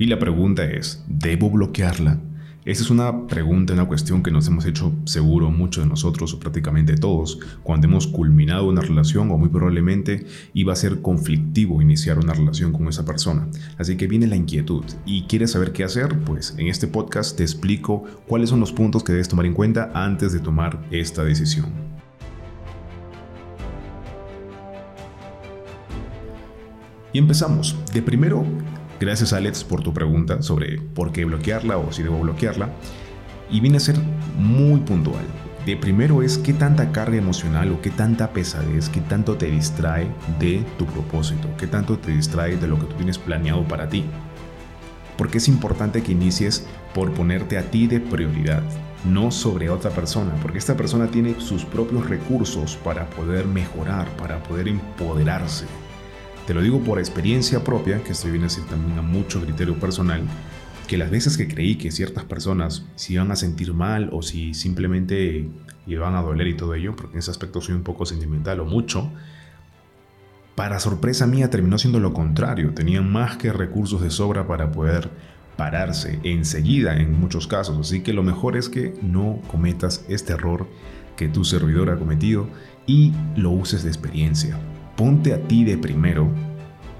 Y la pregunta es, ¿debo bloquearla? Esa es una pregunta, una cuestión que nos hemos hecho seguro muchos de nosotros o prácticamente todos cuando hemos culminado una relación o muy probablemente iba a ser conflictivo iniciar una relación con esa persona. Así que viene la inquietud y quieres saber qué hacer, pues en este podcast te explico cuáles son los puntos que debes tomar en cuenta antes de tomar esta decisión. Y empezamos. De primero, Gracias Alex por tu pregunta sobre por qué bloquearla o si debo bloquearla. Y viene a ser muy puntual. De primero es qué tanta carga emocional o qué tanta pesadez, qué tanto te distrae de tu propósito, qué tanto te distrae de lo que tú tienes planeado para ti. Porque es importante que inicies por ponerte a ti de prioridad, no sobre otra persona, porque esta persona tiene sus propios recursos para poder mejorar, para poder empoderarse. Te lo digo por experiencia propia, que estoy viendo así también a mucho criterio personal, que las veces que creí que ciertas personas se iban a sentir mal o si simplemente iban a doler y todo ello, porque en ese aspecto soy un poco sentimental o mucho, para sorpresa mía terminó siendo lo contrario, tenían más que recursos de sobra para poder pararse enseguida en muchos casos, así que lo mejor es que no cometas este error que tu servidor ha cometido y lo uses de experiencia ponte a ti de primero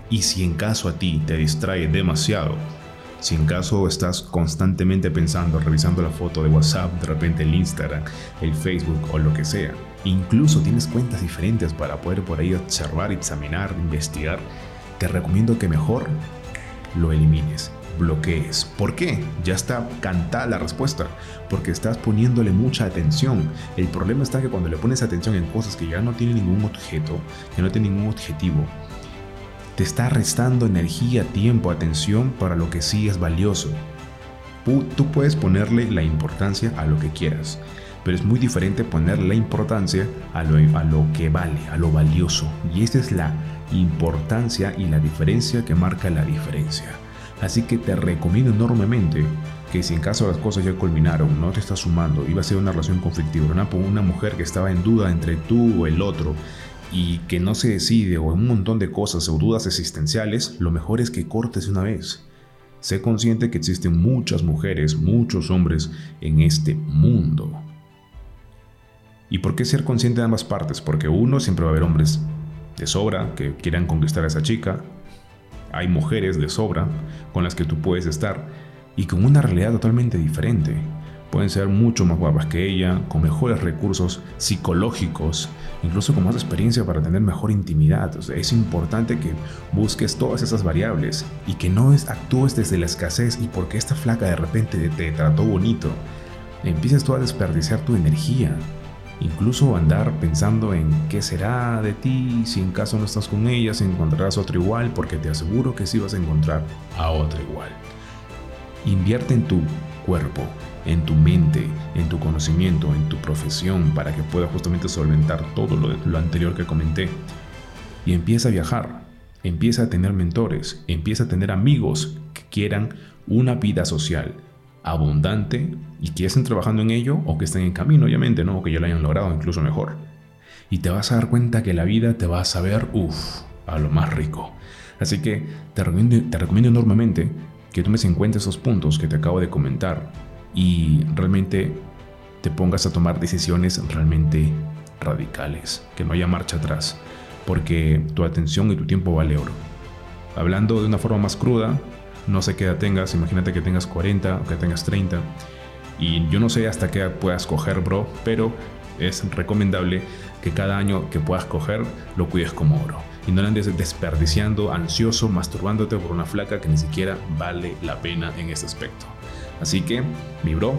y si en caso a ti te distrae demasiado, si en caso estás constantemente pensando, revisando la foto de WhatsApp, de repente el Instagram, el Facebook o lo que sea, incluso tienes cuentas diferentes para poder por ahí observar, examinar, investigar, te recomiendo que mejor lo elimines bloquees. ¿Por qué? Ya está cantada la respuesta. Porque estás poniéndole mucha atención. El problema está que cuando le pones atención en cosas que ya no tienen ningún objeto, que no tienen ningún objetivo, te está restando energía, tiempo, atención para lo que sí es valioso. Tú puedes ponerle la importancia a lo que quieras, pero es muy diferente ponerle la importancia a lo, a lo que vale, a lo valioso. Y esa es la importancia y la diferencia que marca la diferencia. Así que te recomiendo enormemente que si en caso las cosas ya culminaron, no te estás sumando, iba a ser una relación conflictiva, una, una mujer que estaba en duda entre tú o el otro y que no se decide o un montón de cosas o dudas existenciales, lo mejor es que cortes una vez. Sé consciente que existen muchas mujeres, muchos hombres en este mundo. ¿Y por qué ser consciente de ambas partes? Porque uno siempre va a haber hombres de sobra que quieran conquistar a esa chica, hay mujeres de sobra con las que tú puedes estar y con una realidad totalmente diferente. Pueden ser mucho más guapas que ella, con mejores recursos psicológicos, incluso con más experiencia para tener mejor intimidad. es importante que busques todas esas variables y que no actúes desde la escasez y porque esta flaca de repente te trató bonito. Empieces tú a desperdiciar tu energía, Incluso andar pensando en qué será de ti si en caso no estás con ella, si encontrarás otro igual, porque te aseguro que sí vas a encontrar a otro igual. Invierte en tu cuerpo, en tu mente, en tu conocimiento, en tu profesión, para que puedas justamente solventar todo lo, lo anterior que comenté. Y empieza a viajar, empieza a tener mentores, empieza a tener amigos que quieran una vida social abundante y que estén trabajando en ello o que estén en camino, obviamente, ¿no? O que ya lo hayan logrado incluso mejor. Y te vas a dar cuenta que la vida te va a saber, uff, a lo más rico. Así que te recomiendo, te recomiendo enormemente que tomes en cuenta esos puntos que te acabo de comentar y realmente te pongas a tomar decisiones realmente radicales, que no haya marcha atrás, porque tu atención y tu tiempo vale oro. Hablando de una forma más cruda, no sé qué edad tengas, imagínate que tengas 40 o que tengas 30. Y yo no sé hasta qué edad puedas coger, bro, pero es recomendable que cada año que puedas coger lo cuides como oro. Y no lo andes desperdiciando, ansioso, masturbándote por una flaca que ni siquiera vale la pena en este aspecto. Así que, mi bro,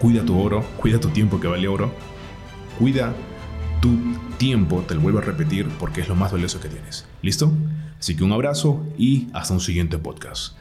cuida tu oro, cuida tu tiempo que vale oro, cuida tu tiempo, te lo vuelvo a repetir porque es lo más valioso que tienes. ¿Listo? Así que un abrazo y hasta un siguiente podcast.